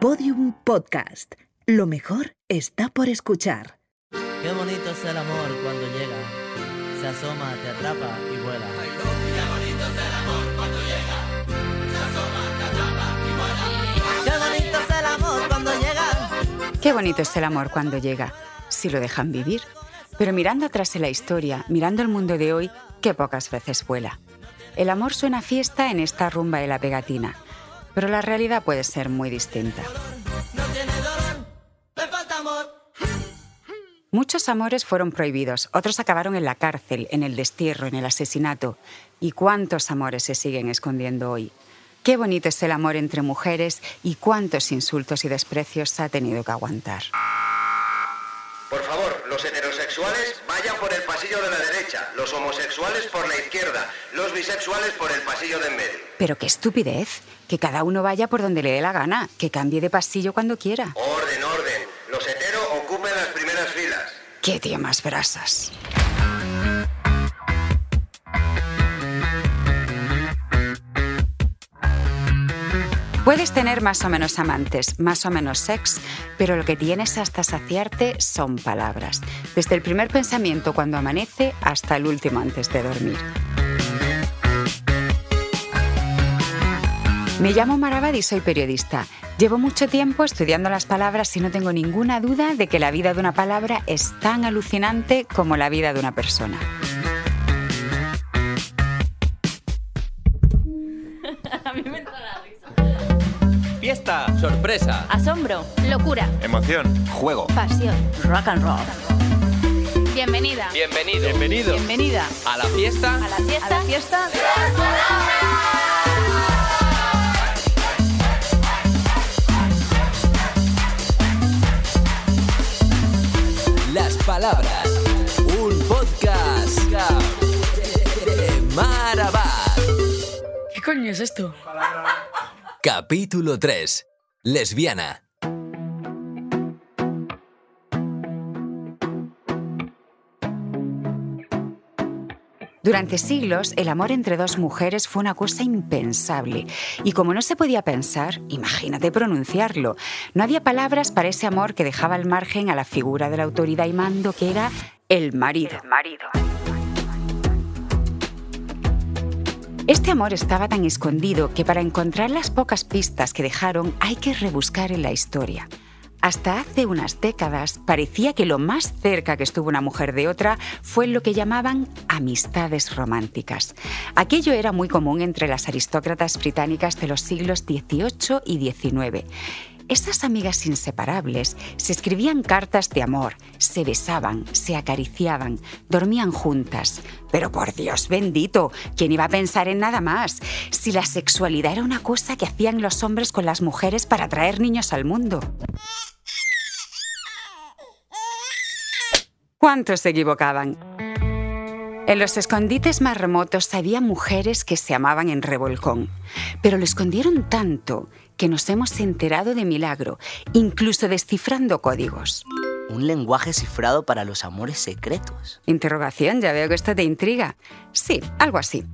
Podium Podcast. Lo mejor está por escuchar. Qué bonito es el amor cuando llega. Se asoma, te atrapa y vuela. Qué bonito es el amor cuando llega. Qué bonito es el amor cuando llega, si lo dejan vivir. Pero mirando atrás en la historia, mirando el mundo de hoy, qué pocas veces vuela. El amor suena a fiesta en esta rumba de la pegatina, pero la realidad puede ser muy distinta. Muchos amores fueron prohibidos, otros acabaron en la cárcel, en el destierro, en el asesinato. ¿Y cuántos amores se siguen escondiendo hoy? Qué bonito es el amor entre mujeres y cuántos insultos y desprecios ha tenido que aguantar. Por favor, los heterosexuales vayan por el pasillo de la derecha, los homosexuales por la izquierda, los bisexuales por el pasillo de en medio. Pero qué estupidez, que cada uno vaya por donde le dé la gana, que cambie de pasillo cuando quiera. Orden, orden. Los hetero ocupen las primeras filas. Qué tío más brasas. Puedes tener más o menos amantes, más o menos sex, pero lo que tienes hasta saciarte son palabras. Desde el primer pensamiento cuando amanece hasta el último antes de dormir. Me llamo Marabad y soy periodista. Llevo mucho tiempo estudiando las palabras y no tengo ninguna duda de que la vida de una palabra es tan alucinante como la vida de una persona. A mí me entra la risa. Fiesta, sorpresa, Asombro, locura, emoción, juego. pasión, rock and roll. Bienvenida. Bienvenido. Bienvenido. Bienvenida A la fiesta. a la fiesta. A la fiesta. Las palabras. Un podcast de Marabad. ¿Qué coño es esto? Capítulo 3. Lesbiana. Durante siglos, el amor entre dos mujeres fue una cosa impensable. Y como no se podía pensar, imagínate pronunciarlo. No había palabras para ese amor que dejaba al margen a la figura de la autoridad y mando que era el marido. Este amor estaba tan escondido que para encontrar las pocas pistas que dejaron hay que rebuscar en la historia. Hasta hace unas décadas parecía que lo más cerca que estuvo una mujer de otra fue lo que llamaban amistades románticas. Aquello era muy común entre las aristócratas británicas de los siglos XVIII y XIX. Estas amigas inseparables se escribían cartas de amor, se besaban, se acariciaban, dormían juntas. Pero por Dios bendito, ¿quién iba a pensar en nada más? Si la sexualidad era una cosa que hacían los hombres con las mujeres para traer niños al mundo. ¿Cuántos se equivocaban? En los escondites más remotos había mujeres que se amaban en revolcón, pero lo escondieron tanto que nos hemos enterado de milagro, incluso descifrando códigos. Un lenguaje cifrado para los amores secretos. Interrogación, ya veo que esto te intriga. Sí, algo así.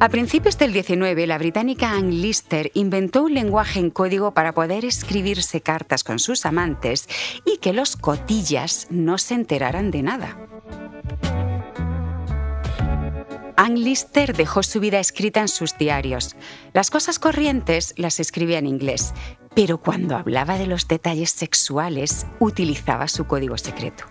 A principios del 19, la británica Anne Lister inventó un lenguaje en código para poder escribirse cartas con sus amantes y que los cotillas no se enteraran de nada. Anne Lister dejó su vida escrita en sus diarios. Las cosas corrientes las escribía en inglés, pero cuando hablaba de los detalles sexuales utilizaba su código secreto.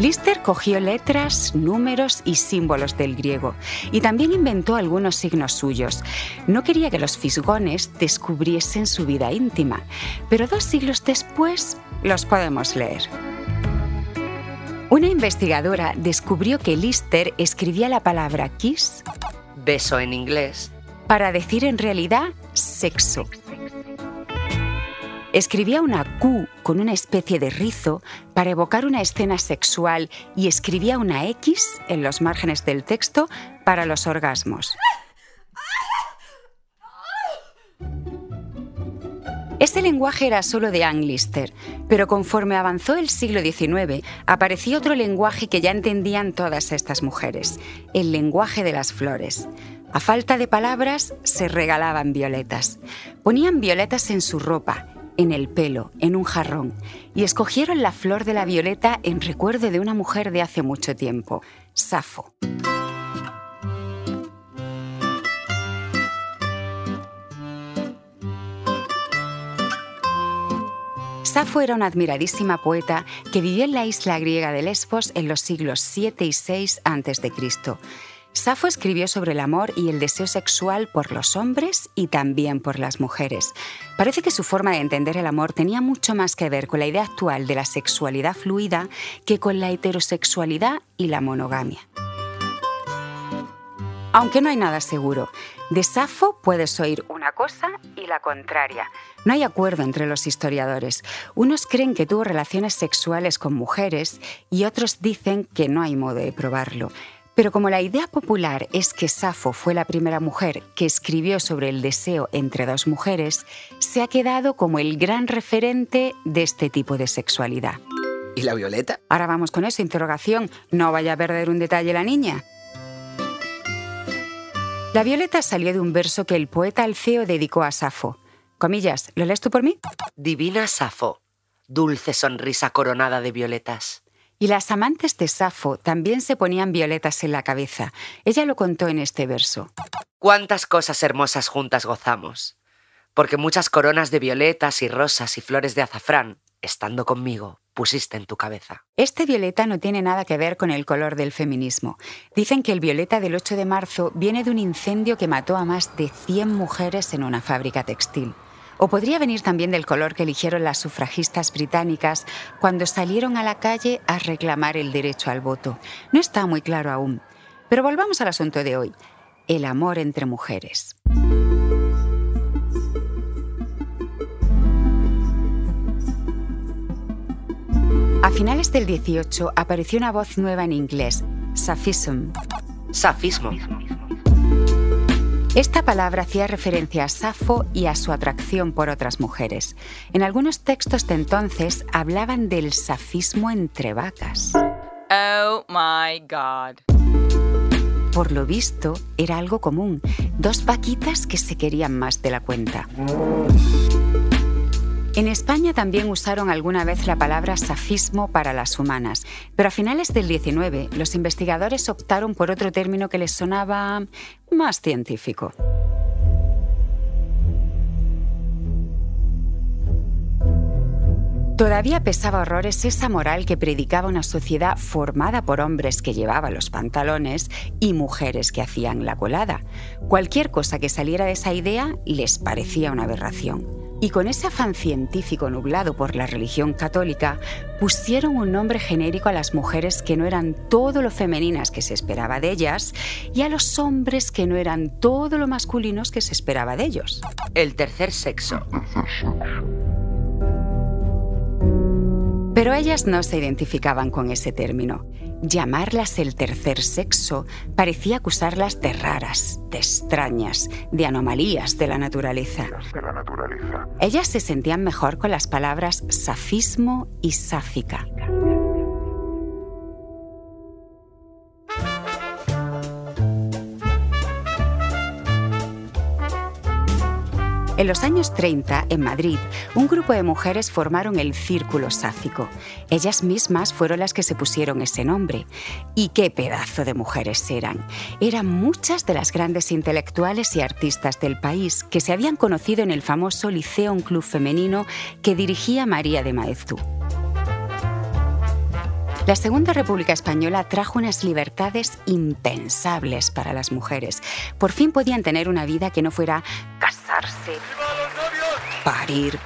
Lister cogió letras, números y símbolos del griego y también inventó algunos signos suyos. No quería que los fisgones descubriesen su vida íntima, pero dos siglos después los podemos leer. Una investigadora descubrió que Lister escribía la palabra kiss Beso en inglés. para decir en realidad sexo. Escribía una Q con una especie de rizo para evocar una escena sexual y escribía una X en los márgenes del texto para los orgasmos. Ese lenguaje era solo de Anne Lister, pero conforme avanzó el siglo XIX, apareció otro lenguaje que ya entendían todas estas mujeres, el lenguaje de las flores. A falta de palabras, se regalaban violetas. Ponían violetas en su ropa, en el pelo, en un jarrón, y escogieron la flor de la violeta en recuerdo de una mujer de hace mucho tiempo, Safo. Safo era una admiradísima poeta que vivió en la isla griega de Lesbos en los siglos 7 y 6 a.C. Safo escribió sobre el amor y el deseo sexual por los hombres y también por las mujeres. Parece que su forma de entender el amor tenía mucho más que ver con la idea actual de la sexualidad fluida que con la heterosexualidad y la monogamia. Aunque no hay nada seguro, de Safo puedes oír una cosa y la contraria. No hay acuerdo entre los historiadores. Unos creen que tuvo relaciones sexuales con mujeres y otros dicen que no hay modo de probarlo. Pero como la idea popular es que Safo fue la primera mujer que escribió sobre el deseo entre dos mujeres, se ha quedado como el gran referente de este tipo de sexualidad. ¿Y la violeta? Ahora vamos con eso, interrogación. No vaya a perder un detalle la niña. La violeta salió de un verso que el poeta Alceo dedicó a Safo. Comillas, ¿lo lees tú por mí? Divina Safo, dulce sonrisa coronada de violetas. Y las amantes de Safo también se ponían violetas en la cabeza. Ella lo contó en este verso. Cuántas cosas hermosas juntas gozamos, porque muchas coronas de violetas y rosas y flores de azafrán, estando conmigo, pusiste en tu cabeza. Este violeta no tiene nada que ver con el color del feminismo. Dicen que el violeta del 8 de marzo viene de un incendio que mató a más de 100 mujeres en una fábrica textil. O podría venir también del color que eligieron las sufragistas británicas cuando salieron a la calle a reclamar el derecho al voto. No está muy claro aún. Pero volvamos al asunto de hoy, el amor entre mujeres. A finales del 18 apareció una voz nueva en inglés, Safism. Safismo. Esta palabra hacía referencia a Safo y a su atracción por otras mujeres. En algunos textos de entonces hablaban del safismo entre vacas. Oh my God. Por lo visto, era algo común, dos vaquitas que se querían más de la cuenta. En España también usaron alguna vez la palabra safismo para las humanas, pero a finales del 19 los investigadores optaron por otro término que les sonaba más científico. Todavía pesaba horrores esa moral que predicaba una sociedad formada por hombres que llevaban los pantalones y mujeres que hacían la colada. Cualquier cosa que saliera de esa idea les parecía una aberración. Y con ese afán científico nublado por la religión católica, pusieron un nombre genérico a las mujeres que no eran todo lo femeninas que se esperaba de ellas y a los hombres que no eran todo lo masculinos que se esperaba de ellos. El tercer sexo. Pero ellas no se identificaban con ese término. Llamarlas el tercer sexo parecía acusarlas de raras, de extrañas, de anomalías de la naturaleza. Ellas se sentían mejor con las palabras safismo y sáfica. En los años 30, en Madrid, un grupo de mujeres formaron el Círculo Sáfico. Ellas mismas fueron las que se pusieron ese nombre. Y qué pedazo de mujeres eran. Eran muchas de las grandes intelectuales y artistas del país que se habían conocido en el famoso Liceo Un Club Femenino que dirigía María de Maeztu. La Segunda República Española trajo unas libertades impensables para las mujeres. Por fin podían tener una vida que no fuera casarse, parir,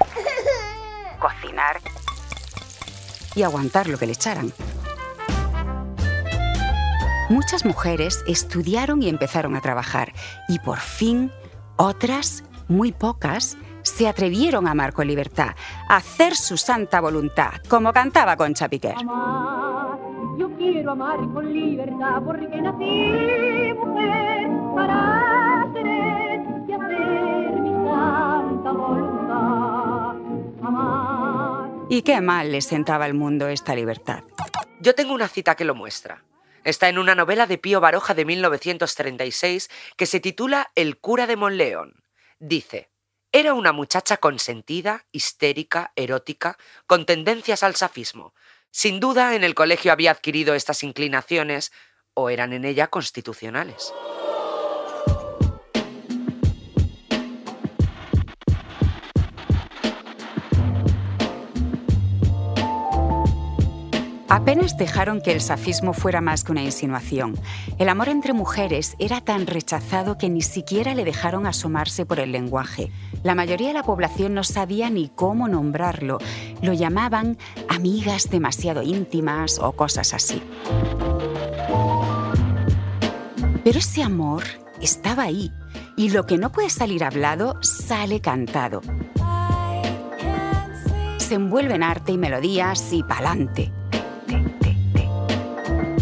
cocinar y aguantar lo que le echaran. Muchas mujeres estudiaron y empezaron a trabajar y por fin otras, muy pocas, se atrevieron a amar con libertad, a hacer su santa voluntad, como cantaba Concha Piquer. Quiero amar con libertad porque nací mujer para tener y hacer mi santa voluntad. Amar. Y qué mal le sentaba al mundo esta libertad. Yo tengo una cita que lo muestra. Está en una novela de Pío Baroja de 1936 que se titula El cura de Monleón. Dice, era una muchacha consentida, histérica, erótica, con tendencias al safismo. Sin duda, en el colegio había adquirido estas inclinaciones o eran en ella constitucionales. Apenas dejaron que el safismo fuera más que una insinuación. El amor entre mujeres era tan rechazado que ni siquiera le dejaron asomarse por el lenguaje. La mayoría de la población no sabía ni cómo nombrarlo. Lo llamaban amigas demasiado íntimas o cosas así. Pero ese amor estaba ahí y lo que no puede salir hablado sale cantado. Se envuelve en arte y melodías y pa'lante.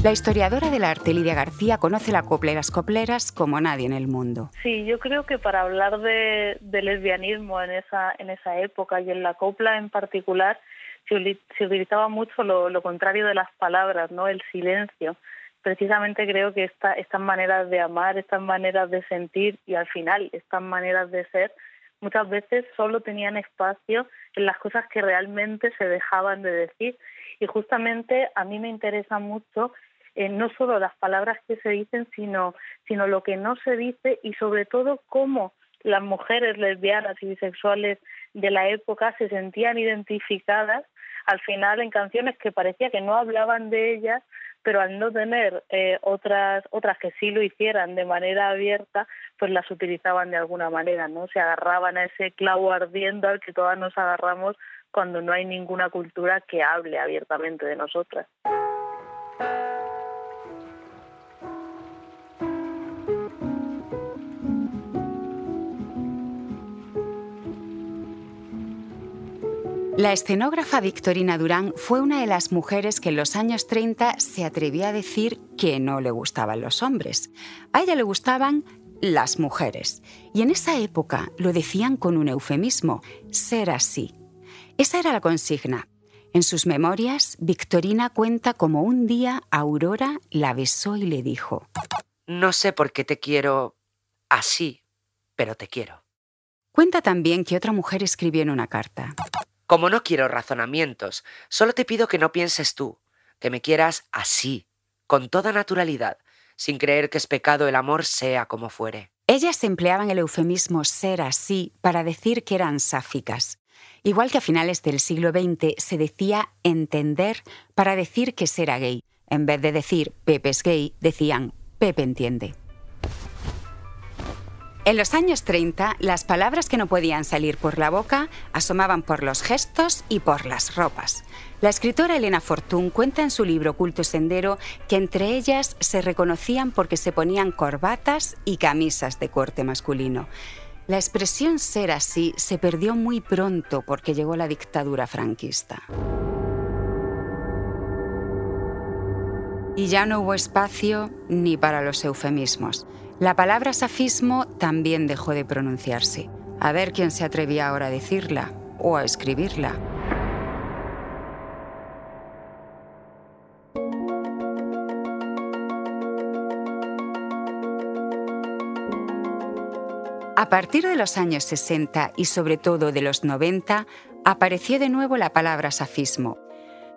La historiadora del arte, Lidia García, conoce la copla y las copleras como nadie en el mundo. Sí, yo creo que para hablar de, lesbianismo en esa, en esa época y en la copla en particular, se, se utilizaba mucho lo, contrario de las palabras, ¿no? El silencio. Precisamente creo que esta, estas maneras de amar, estas maneras de sentir y al final estas maneras de ser, muchas veces solo tenían espacio en las cosas que realmente se dejaban de decir. Y justamente a mí me interesa mucho eh, no solo las palabras que se dicen, sino, sino lo que no se dice y sobre todo cómo las mujeres lesbianas y bisexuales de la época se sentían identificadas al final en canciones que parecía que no hablaban de ellas, pero al no tener eh, otras otras que sí lo hicieran de manera abierta, pues las utilizaban de alguna manera, ¿no? Se agarraban a ese clavo ardiendo al que todas nos agarramos cuando no hay ninguna cultura que hable abiertamente de nosotras. La escenógrafa Victorina Durán fue una de las mujeres que en los años 30 se atrevía a decir que no le gustaban los hombres. A ella le gustaban las mujeres. Y en esa época lo decían con un eufemismo, ser así. Esa era la consigna. En sus memorias, Victorina cuenta como un día Aurora la besó y le dijo, No sé por qué te quiero así, pero te quiero. Cuenta también que otra mujer escribió en una carta, como no quiero razonamientos, solo te pido que no pienses tú, que me quieras así, con toda naturalidad, sin creer que es pecado el amor sea como fuere. Ellas empleaban el eufemismo ser así para decir que eran sáficas. Igual que a finales del siglo XX se decía entender para decir que será gay. En vez de decir Pepe es gay, decían Pepe entiende. En los años 30, las palabras que no podían salir por la boca asomaban por los gestos y por las ropas. La escritora Elena Fortún cuenta en su libro Culto Sendero que entre ellas se reconocían porque se ponían corbatas y camisas de corte masculino. La expresión ser así se perdió muy pronto porque llegó la dictadura franquista. Y ya no hubo espacio ni para los eufemismos. La palabra safismo también dejó de pronunciarse. A ver quién se atrevía ahora a decirla o a escribirla. A partir de los años 60 y sobre todo de los 90, apareció de nuevo la palabra safismo.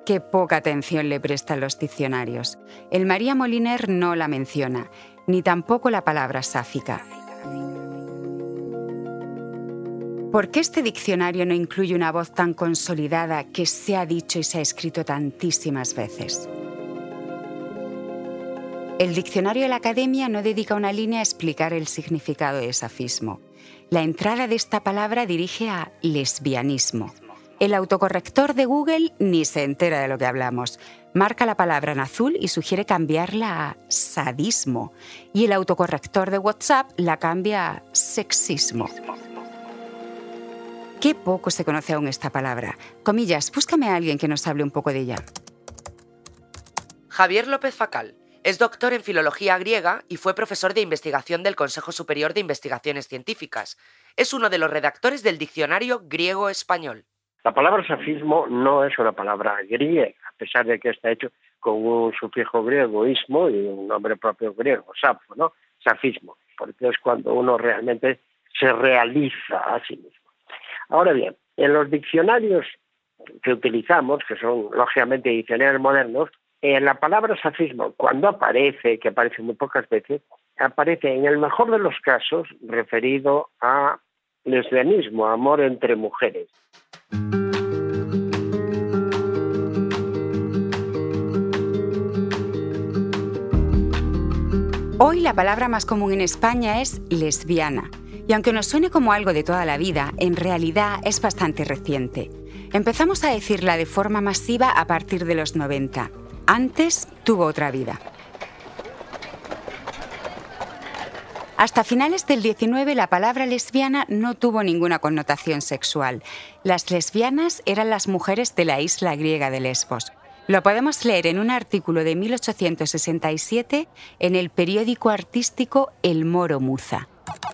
Qué poca atención le prestan los diccionarios. El María Moliner no la menciona ni tampoco la palabra sáfica. ¿Por qué este diccionario no incluye una voz tan consolidada que se ha dicho y se ha escrito tantísimas veces? El diccionario de la Academia no dedica una línea a explicar el significado de safismo. La entrada de esta palabra dirige a lesbianismo. El autocorrector de Google ni se entera de lo que hablamos, marca la palabra en azul y sugiere cambiarla a sadismo. Y el autocorrector de WhatsApp la cambia a sexismo. Qué poco se conoce aún esta palabra. Comillas, búscame a alguien que nos hable un poco de ella. Javier López Facal es doctor en filología griega y fue profesor de investigación del Consejo Superior de Investigaciones Científicas. Es uno de los redactores del Diccionario Griego-Español. La palabra safismo no es una palabra griega, a pesar de que está hecho con un sufijo griego, ismo, y un nombre propio griego, safo, ¿no? Safismo, porque es cuando uno realmente se realiza a sí mismo. Ahora bien, en los diccionarios que utilizamos, que son lógicamente diccionarios modernos, en la palabra safismo, cuando aparece, que aparece muy pocas veces, aparece en el mejor de los casos referido a lesbianismo, amor entre mujeres. Hoy la palabra más común en España es lesbiana. Y aunque nos suene como algo de toda la vida, en realidad es bastante reciente. Empezamos a decirla de forma masiva a partir de los 90. Antes tuvo otra vida. Hasta finales del 19 la palabra lesbiana no tuvo ninguna connotación sexual. Las lesbianas eran las mujeres de la isla griega de Lesbos. Lo podemos leer en un artículo de 1867 en el periódico artístico El Moro Muza.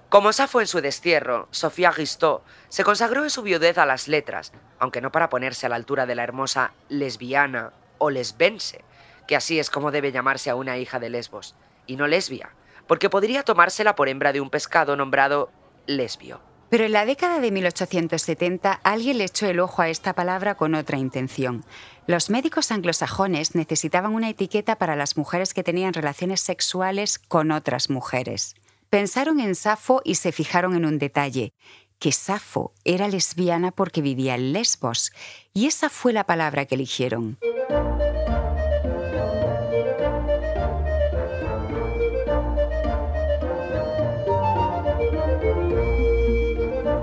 Como Safo en su destierro, Sofía Gistó se consagró en su viudez a las letras, aunque no para ponerse a la altura de la hermosa lesbiana o lesbense, que así es como debe llamarse a una hija de Lesbos, y no lesbia, porque podría tomársela por hembra de un pescado nombrado lesbio. Pero en la década de 1870 alguien le echó el ojo a esta palabra con otra intención. Los médicos anglosajones necesitaban una etiqueta para las mujeres que tenían relaciones sexuales con otras mujeres. Pensaron en Safo y se fijaron en un detalle, que Safo era lesbiana porque vivía en Lesbos, y esa fue la palabra que eligieron.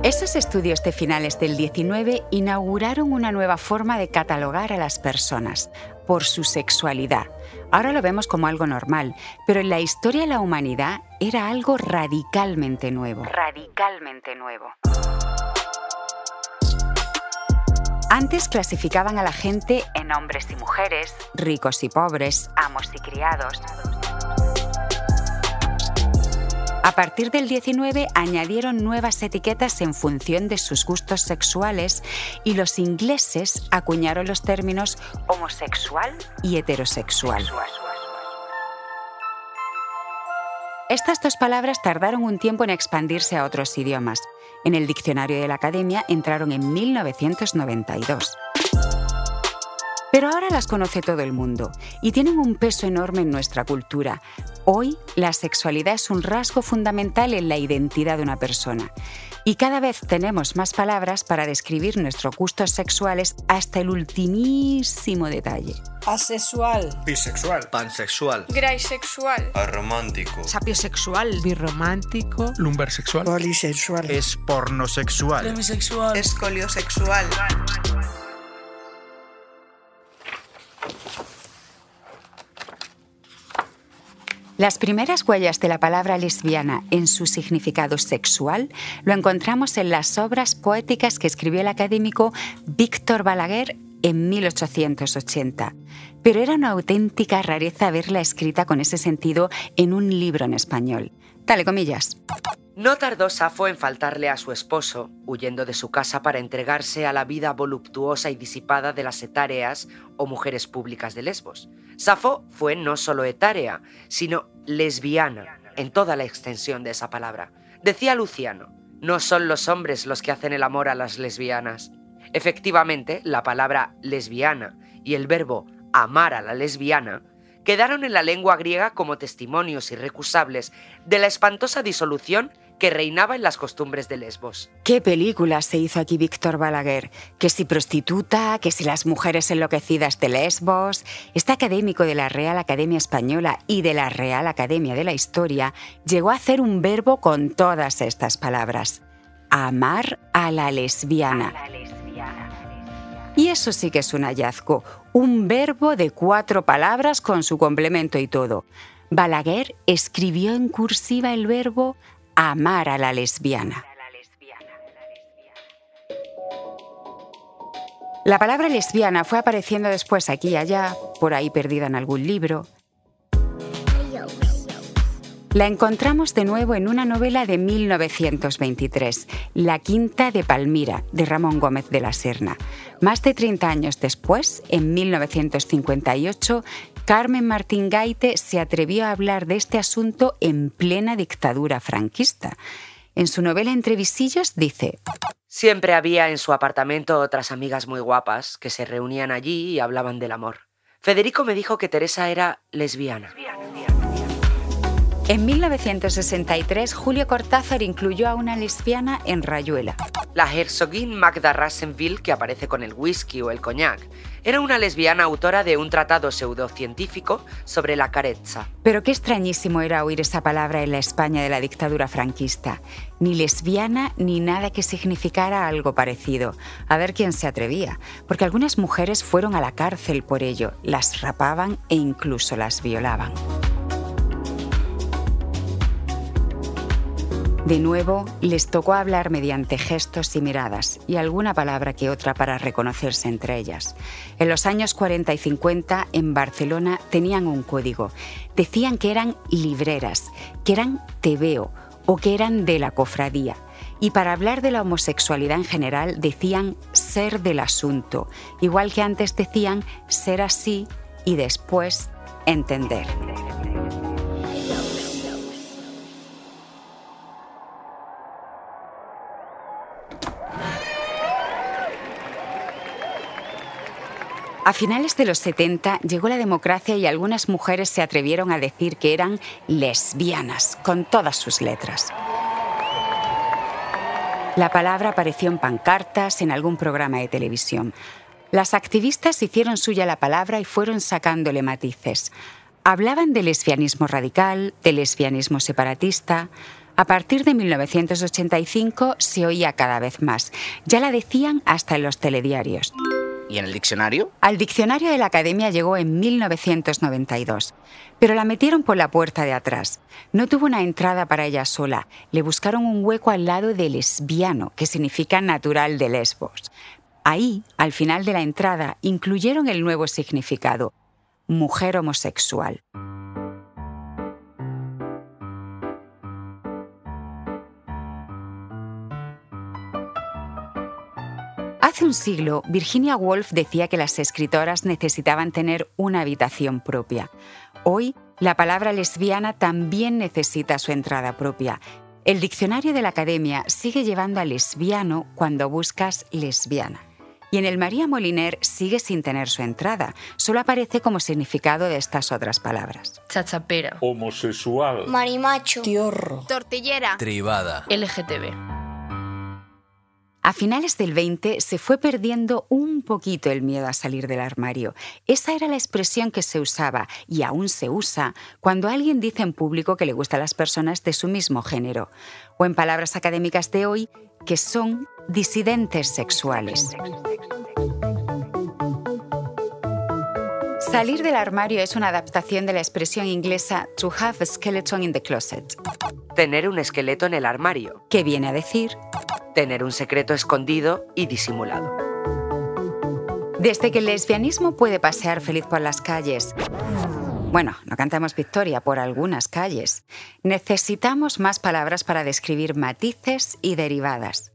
Esos estudios de finales del 19 inauguraron una nueva forma de catalogar a las personas por su sexualidad. Ahora lo vemos como algo normal, pero en la historia de la humanidad era algo radicalmente nuevo. Radicalmente nuevo. Antes clasificaban a la gente en hombres y mujeres, ricos y pobres, amos y criados. A partir del 19 añadieron nuevas etiquetas en función de sus gustos sexuales y los ingleses acuñaron los términos homosexual y heterosexual. Estas dos palabras tardaron un tiempo en expandirse a otros idiomas. En el diccionario de la Academia entraron en 1992. Pero ahora las conoce todo el mundo y tienen un peso enorme en nuestra cultura. Hoy la sexualidad es un rasgo fundamental en la identidad de una persona. Y cada vez tenemos más palabras para describir nuestros gustos sexuales hasta el ultimísimo detalle. Asexual. Bisexual. Pansexual. Graysexual. Aromántico. Sapiosexual. Birromántico. Lumbersexual. Polisexual. Espornosexual. Demisexual. Escoliosexual. Las primeras huellas de la palabra lesbiana en su significado sexual lo encontramos en las obras poéticas que escribió el académico Víctor Balaguer en 1880, pero era una auténtica rareza verla escrita con ese sentido en un libro en español. Dale comillas. No tardó Safo en faltarle a su esposo, huyendo de su casa para entregarse a la vida voluptuosa y disipada de las etáreas o mujeres públicas de Lesbos. Safo fue no solo etárea, sino lesbiana, en toda la extensión de esa palabra. Decía Luciano, no son los hombres los que hacen el amor a las lesbianas. Efectivamente, la palabra lesbiana y el verbo amar a la lesbiana quedaron en la lengua griega como testimonios irrecusables de la espantosa disolución que reinaba en las costumbres de Lesbos. ¿Qué película se hizo aquí Víctor Balaguer? Que si prostituta, que si las mujeres enloquecidas de Lesbos. Este académico de la Real Academia Española y de la Real Academia de la Historia llegó a hacer un verbo con todas estas palabras. Amar a la lesbiana. Y eso sí que es un hallazgo, un verbo de cuatro palabras con su complemento y todo. Balaguer escribió en cursiva el verbo amar a la lesbiana. La palabra lesbiana fue apareciendo después aquí y allá, por ahí perdida en algún libro. La encontramos de nuevo en una novela de 1923, La Quinta de Palmira, de Ramón Gómez de la Serna. Más de 30 años después, en 1958, Carmen Martín Gaite se atrevió a hablar de este asunto en plena dictadura franquista. En su novela Entre visillos dice, Siempre había en su apartamento otras amigas muy guapas que se reunían allí y hablaban del amor. Federico me dijo que Teresa era lesbiana. En 1963, Julio Cortázar incluyó a una lesbiana en Rayuela. La herzoguín Magda Rasenville, que aparece con el whisky o el coñac, era una lesbiana autora de un tratado pseudocientífico sobre la carezza. Pero qué extrañísimo era oír esa palabra en la España de la dictadura franquista. Ni lesbiana ni nada que significara algo parecido. A ver quién se atrevía, porque algunas mujeres fueron a la cárcel por ello, las rapaban e incluso las violaban. De nuevo, les tocó hablar mediante gestos y miradas y alguna palabra que otra para reconocerse entre ellas. En los años 40 y 50, en Barcelona, tenían un código. Decían que eran libreras, que eran tebeo o que eran de la cofradía. Y para hablar de la homosexualidad en general, decían ser del asunto, igual que antes decían ser así y después entender. A finales de los 70 llegó la democracia y algunas mujeres se atrevieron a decir que eran lesbianas, con todas sus letras. La palabra apareció en pancartas, en algún programa de televisión. Las activistas hicieron suya la palabra y fueron sacándole matices. Hablaban de lesbianismo radical, de lesbianismo separatista. A partir de 1985 se oía cada vez más. Ya la decían hasta en los telediarios. ¿Y en el diccionario? Al diccionario de la Academia llegó en 1992, pero la metieron por la puerta de atrás. No tuvo una entrada para ella sola. Le buscaron un hueco al lado de lesbiano, que significa natural de Lesbos. Ahí, al final de la entrada, incluyeron el nuevo significado, mujer homosexual. Hace un siglo, Virginia Woolf decía que las escritoras necesitaban tener una habitación propia. Hoy, la palabra lesbiana también necesita su entrada propia. El diccionario de la Academia sigue llevando a lesbiano cuando buscas lesbiana. Y en el María Moliner sigue sin tener su entrada, solo aparece como significado de estas otras palabras. Chachapera. Homosexual. Marimacho. Tiorro. Tortillera. Tribada. LGTB. A finales del 20 se fue perdiendo un poquito el miedo a salir del armario. Esa era la expresión que se usaba y aún se usa cuando alguien dice en público que le gustan las personas de su mismo género, o en palabras académicas de hoy, que son disidentes sexuales. Salir del armario es una adaptación de la expresión inglesa to have a skeleton in the closet. Tener un esqueleto en el armario. ¿Qué viene a decir? Tener un secreto escondido y disimulado. Desde que el lesbianismo puede pasear feliz por las calles, bueno, no cantamos victoria por algunas calles, necesitamos más palabras para describir matices y derivadas.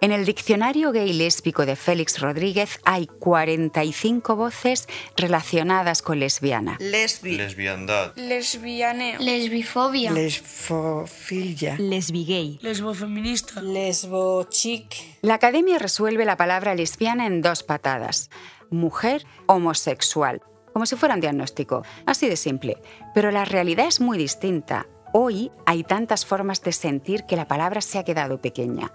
En el diccionario gay lésbico de Félix Rodríguez hay 45 voces relacionadas con lesbiana. Lesbi. Lesbiandad. Lesbianeo. Lesbifobia. Lesfofilia. Lesbigay. Lesbofeminista. Lesbochic. La academia resuelve la palabra lesbiana en dos patadas. Mujer homosexual. Como si fuera un diagnóstico. Así de simple. Pero la realidad es muy distinta. Hoy hay tantas formas de sentir que la palabra se ha quedado pequeña.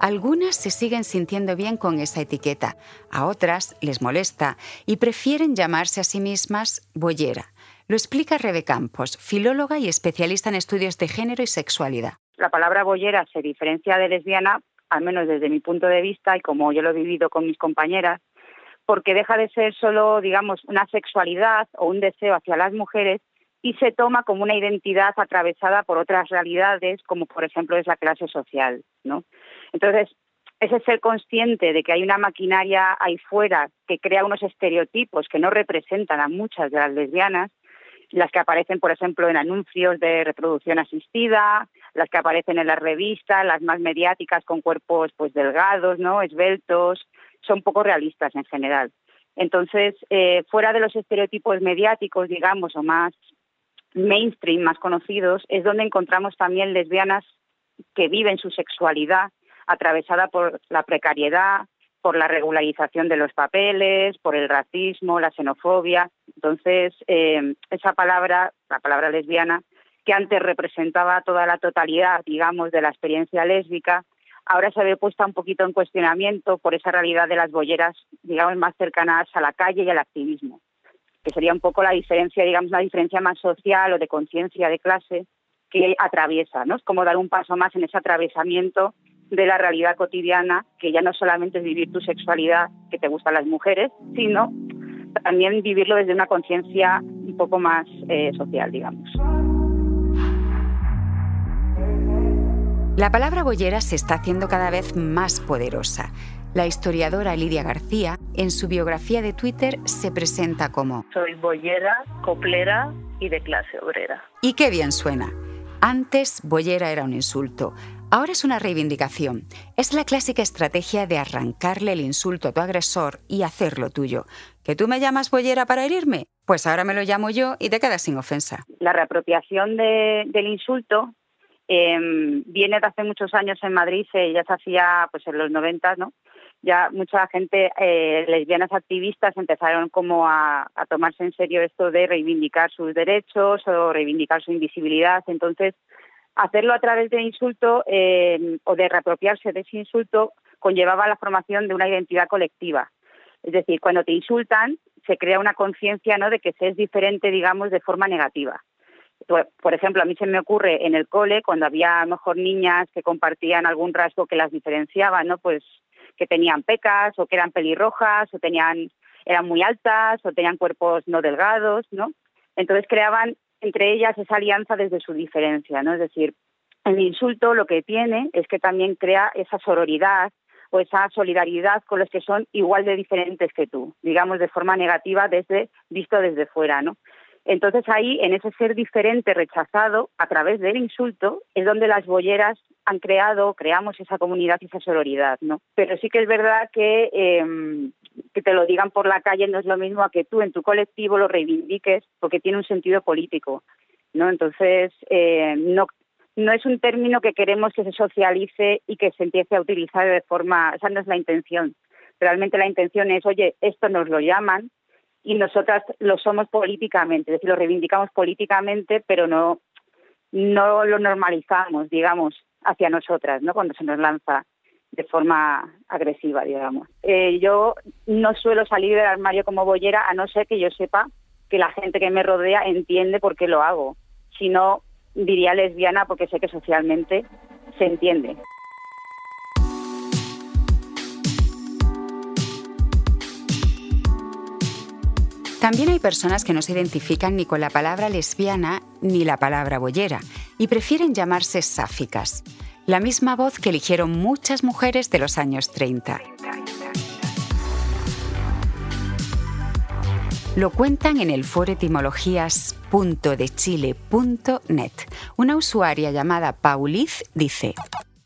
Algunas se siguen sintiendo bien con esa etiqueta, a otras les molesta y prefieren llamarse a sí mismas boyera. Lo explica Rebe Campos, filóloga y especialista en estudios de género y sexualidad. La palabra boyera se diferencia de lesbiana, al menos desde mi punto de vista y como yo lo he vivido con mis compañeras, porque deja de ser solo, digamos, una sexualidad o un deseo hacia las mujeres y se toma como una identidad atravesada por otras realidades, como por ejemplo es la clase social, ¿no? Entonces, ese ser consciente de que hay una maquinaria ahí fuera que crea unos estereotipos que no representan a muchas de las lesbianas, las que aparecen, por ejemplo, en anuncios de reproducción asistida, las que aparecen en las revistas, las más mediáticas con cuerpos pues delgados, ¿no? esbeltos, son poco realistas en general. Entonces, eh, fuera de los estereotipos mediáticos, digamos, o más mainstream, más conocidos, es donde encontramos también lesbianas que viven su sexualidad atravesada por la precariedad, por la regularización de los papeles, por el racismo, la xenofobia. Entonces, eh, esa palabra, la palabra lesbiana, que antes representaba toda la totalidad, digamos, de la experiencia lésbica, ahora se ve puesta un poquito en cuestionamiento por esa realidad de las bolleras, digamos, más cercanas a la calle y al activismo, que sería un poco la diferencia, digamos, la diferencia más social o de conciencia de clase que atraviesa, ¿no? Es como dar un paso más en ese atravesamiento de la realidad cotidiana, que ya no solamente es vivir tu sexualidad, que te gustan las mujeres, sino también vivirlo desde una conciencia un poco más eh, social, digamos. La palabra bollera se está haciendo cada vez más poderosa. La historiadora Lidia García, en su biografía de Twitter, se presenta como Soy bollera, coplera y de clase obrera. Y qué bien suena. Antes, bollera era un insulto. Ahora es una reivindicación. Es la clásica estrategia de arrancarle el insulto a tu agresor y hacerlo tuyo. ¿Que tú me llamas bollera para herirme? Pues ahora me lo llamo yo y te quedas sin ofensa. La reapropiación del insulto em, viene de hace muchos años en Madrid, ya se hacía pues en los 90, ¿no? Ya mucha gente, eh, lesbianas activistas, empezaron como a, tomarse en serio esto de reivindicar sus derechos o reivindicar su invisibilidad. Entonces, hacerlo a través de insulto eh, o de reapropiarse de ese insulto conllevaba la formación de una identidad colectiva. Es decir, cuando te insultan, se crea una conciencia ¿no? de que se es diferente, digamos, de forma negativa. Por ejemplo, a mí se me ocurre en el cole, cuando había mejor niñas que compartían algún rasgo que las diferenciaba, ¿no? Pues que tenían pecas o que eran pelirrojas o tenían eran muy altas o tenían cuerpos no delgados, ¿no? Entonces creaban entre ellas esa alianza desde su diferencia, ¿no? Es decir, el insulto lo que tiene es que también crea esa sororidad o esa solidaridad con los que son igual de diferentes que tú, digamos de forma negativa desde visto desde fuera, ¿no? Entonces ahí, en ese ser diferente rechazado a través del insulto, es donde las bolleras han creado, creamos esa comunidad y esa sororidad, ¿no? Pero sí que es verdad que em, que te lo digan por la calle no es lo mismo a que tú en tu colectivo lo reivindiques porque tiene un sentido político, ¿no? Entonces, eh, no, no es un término que queremos que se socialice y que se empiece a utilizar de forma, esa no es la intención. Realmente la intención es, oye, esto nos lo llaman y nosotras lo somos políticamente, es decir, lo reivindicamos políticamente, pero no, no lo normalizamos, digamos, hacia nosotras, ¿no? Cuando se nos lanza de forma agresiva, digamos. Eh, yo no suelo salir del armario como bollera a no ser que yo sepa que la gente que me rodea entiende por qué lo hago. Si no, diría lesbiana porque sé que socialmente se entiende. También hay personas que no se identifican ni con la palabra lesbiana ni la palabra bollera y prefieren llamarse sáficas la misma voz que eligieron muchas mujeres de los años 30. Lo cuentan en el foro etimologías.dechile.net. Una usuaria llamada Pauliz dice: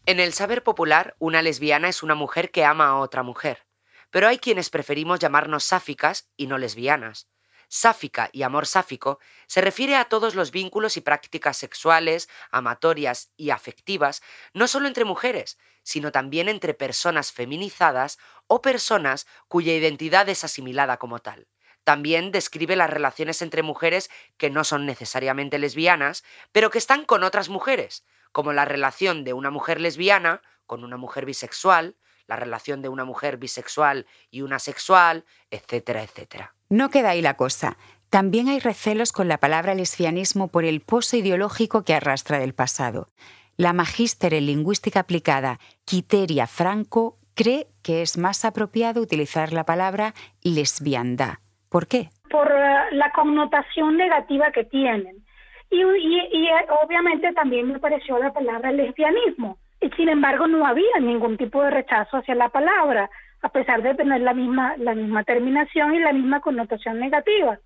En el saber popular, una lesbiana es una mujer que ama a otra mujer. Pero hay quienes preferimos llamarnos sáficas y no lesbianas. Sáfica y amor sáfico se refiere a todos los vínculos y prácticas sexuales, amatorias y afectivas, no solo entre mujeres, sino también entre personas feminizadas o personas cuya identidad es asimilada como tal. También describe las relaciones entre mujeres que no son necesariamente lesbianas, pero que están con otras mujeres, como la relación de una mujer lesbiana con una mujer bisexual, la relación de una mujer bisexual y una sexual, etcétera, etcétera. No queda ahí la cosa. También hay recelos con la palabra lesbianismo por el pozo ideológico que arrastra del pasado. La magíster en lingüística aplicada, Quiteria Franco, cree que es más apropiado utilizar la palabra lesbiandad. ¿Por qué? Por eh, la connotación negativa que tienen. Y, y, eh, obviamente también me pareció la palabra lesbianismo. Y sin embargo no había ningún tipo de rechazo hacia la palabra a pesar de tener la misma, la misma terminación y la misma connotación negativa.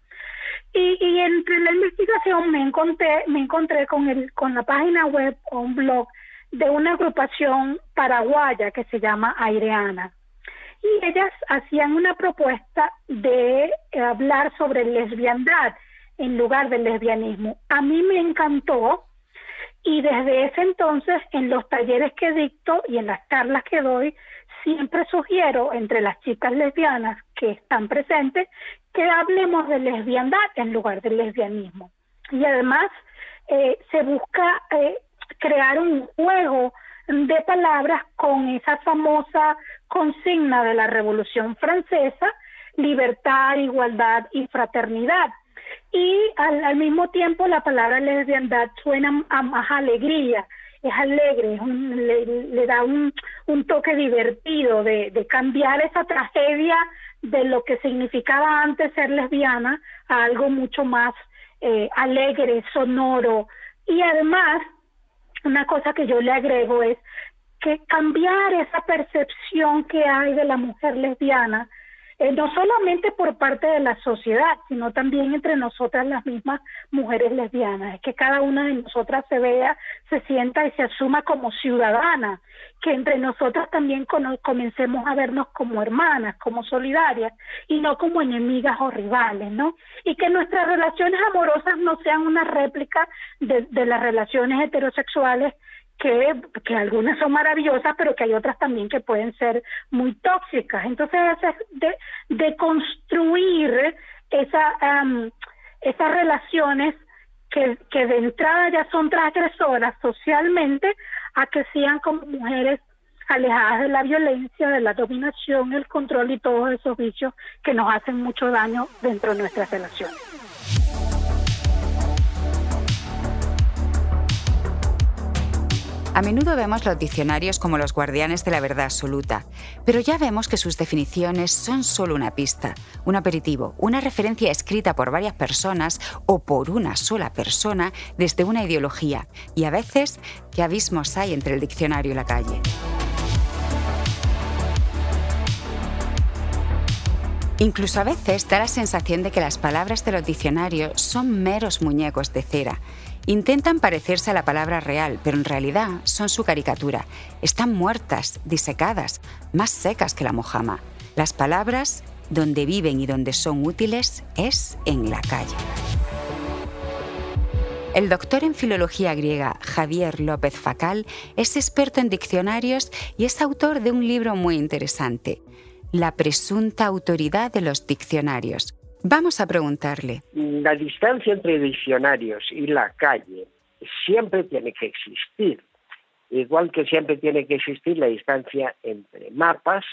Y, y entre la investigación me encontré, me encontré con, el, con la página web o un blog de una agrupación paraguaya que se llama Aireana. Y ellas hacían una propuesta de eh, hablar sobre lesbiandad en lugar del lesbianismo. A mí me encantó y desde ese entonces en los talleres que dicto y en las charlas que doy, siempre sugiero entre las chicas lesbianas que están presentes que hablemos de lesbiandad en lugar del lesbianismo. Y además eh, se busca eh, crear un juego de palabras con esa famosa consigna de la Revolución Francesa, libertad, igualdad y fraternidad. Y al, mismo tiempo la palabra lesbiandad suena a más alegría, es alegre, le, da un, toque divertido de, cambiar esa tragedia de lo que significaba antes ser lesbiana a algo mucho más eh, alegre, sonoro. Y además una cosa que yo le agrego es que cambiar esa percepción que hay de la mujer lesbiana, eh, no solamente por parte de la sociedad, sino también entre nosotras las mismas mujeres lesbianas, es que cada una de nosotras se vea, se sienta y se asuma como ciudadana, que entre nosotras también comencemos a vernos como hermanas, como solidarias y no como enemigas o rivales, ¿no? Y que nuestras relaciones amorosas no sean una réplica de, de las relaciones heterosexuales que, que algunas son maravillosas, pero que hay otras también que pueden ser muy tóxicas. Entonces, es de, de construir esa, esas relaciones que, que de entrada ya son transgresoras socialmente, a que sean como mujeres alejadas de la violencia, de la dominación, el control y todos esos vicios que nos hacen mucho daño dentro de nuestras relaciones. A menudo vemos los diccionarios como los guardianes de la verdad absoluta, pero ya vemos que sus definiciones son solo una pista, un aperitivo, una referencia escrita por varias personas o por una sola persona desde una ideología, y a veces, ¿qué abismos hay entre el diccionario y la calle? Incluso a veces da la sensación de que las palabras de los diccionarios son meros muñecos de cera Intentan parecerse a la palabra real, pero en realidad son su caricatura. Están muertas, disecadas, más secas que la mojama. Las palabras, donde viven y donde son útiles, es en la calle. El doctor en filología griega Javier López Facal es experto en diccionarios y es autor de un libro muy interesante, La presunta autoridad de los diccionarios, Vamos a preguntarle. La distancia entre diccionarios y la calle siempre tiene que existir, igual que siempre tiene que existir la distancia entre mapas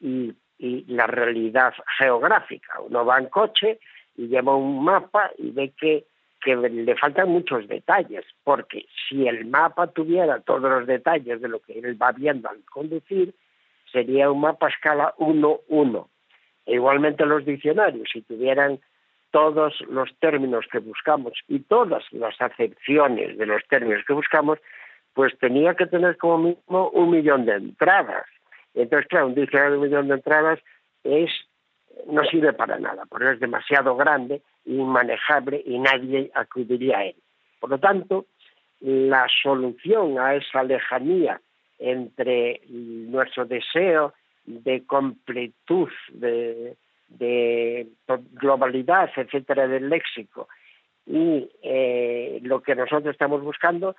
y, la realidad geográfica. Uno va en coche y lleva un mapa y ve que, que le faltan muchos detalles, porque si el mapa tuviera todos los detalles de lo que él va viendo al conducir, sería un mapa a escala 1-1 e igualmente los diccionarios, si tuvieran todos los términos que buscamos y todas las acepciones de los términos que buscamos, pues tenía que tener como mínimo un millón de entradas. Entonces, claro, un diccionario de un millón de entradas es no sirve para nada, porque es demasiado grande, inmanejable y nadie acudiría a él. Por lo tanto, la solución a esa lejanía entre nuestro deseo de completud, de, globalidad, etcétera, del léxico, y eh, lo que nosotros estamos buscando,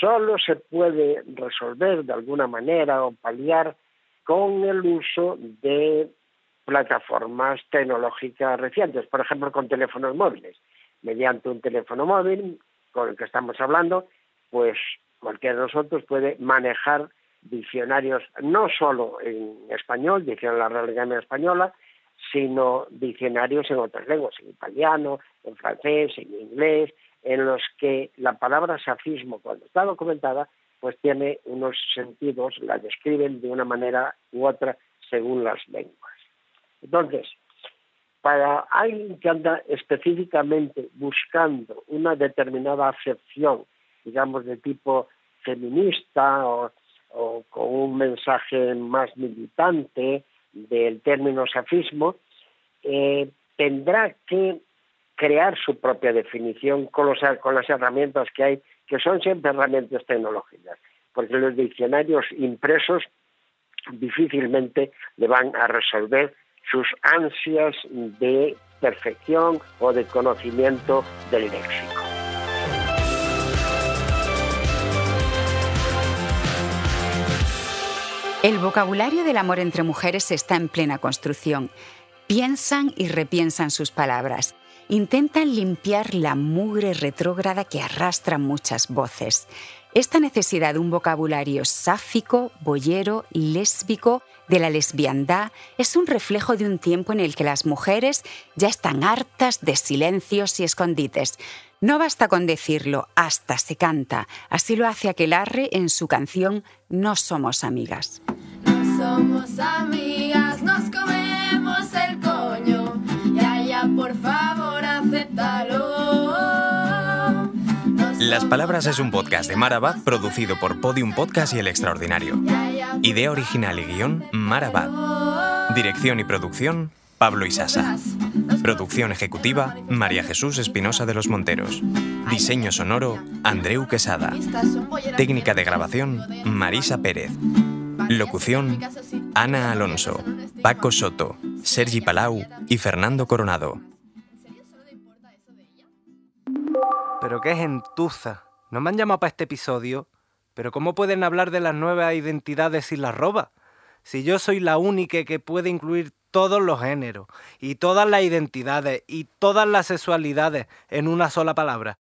solo se puede resolver de alguna manera o paliar con el uso de plataformas tecnológicas recientes, por ejemplo, con teléfonos móviles. Mediante un teléfono móvil con el que estamos hablando, pues cualquiera de nosotros puede manejar diccionarios no solo en español, diccionario de la Real Academia Española, sino diccionarios en otras lenguas, en italiano, en francés, en inglés, en los que la palabra safismo, cuando está documentada, pues tiene unos sentidos, la describen de una manera u otra según las lenguas. Entonces, para alguien que anda específicamente buscando una determinada acepción, digamos, de tipo feminista o o con un mensaje más militante del término safismo, eh, tendrá que crear su propia definición con, con las herramientas que hay, que son siempre herramientas tecnológicas, porque los diccionarios impresos difícilmente le van a resolver sus ansias de perfección o de conocimiento del léxico. El vocabulario del amor entre mujeres está en plena construcción. Piensan y repiensan sus palabras. Intentan limpiar la mugre retrógrada que arrastra muchas voces. Esta necesidad de un vocabulario sáfico, boyero, lésbico, de la lesbiandad, es un reflejo de un tiempo en el que las mujeres ya están hartas de silencios y escondites. No basta con decirlo, hasta se canta. Así lo hace Aquelarre en su canción No somos amigas. No somos amigas, nos comemos el coño. Ya, ya, por favor, acéptalo. Las Palabras es un podcast de Marabad producido por Podium Podcast y El Extraordinario. Idea original y guion, Marabad. Dirección y producción, Pablo Isasa. Producción ejecutiva, María Jesús Espinosa de los Monteros. Diseño sonoro, Andreu Quesada. Técnica de grabación, Marisa Pérez. Locución, Ana Alonso, Paco Soto, Sergi Palau y Fernando Coronado. ¿Pero qué gentuza? ¿No me han llamado para este episodio? ¿Pero cómo pueden hablar de las nuevas identidades sin las robas? Si yo soy la única que puede incluir todos los géneros y todas las identidades y todas las sexualidades en una sola palabra.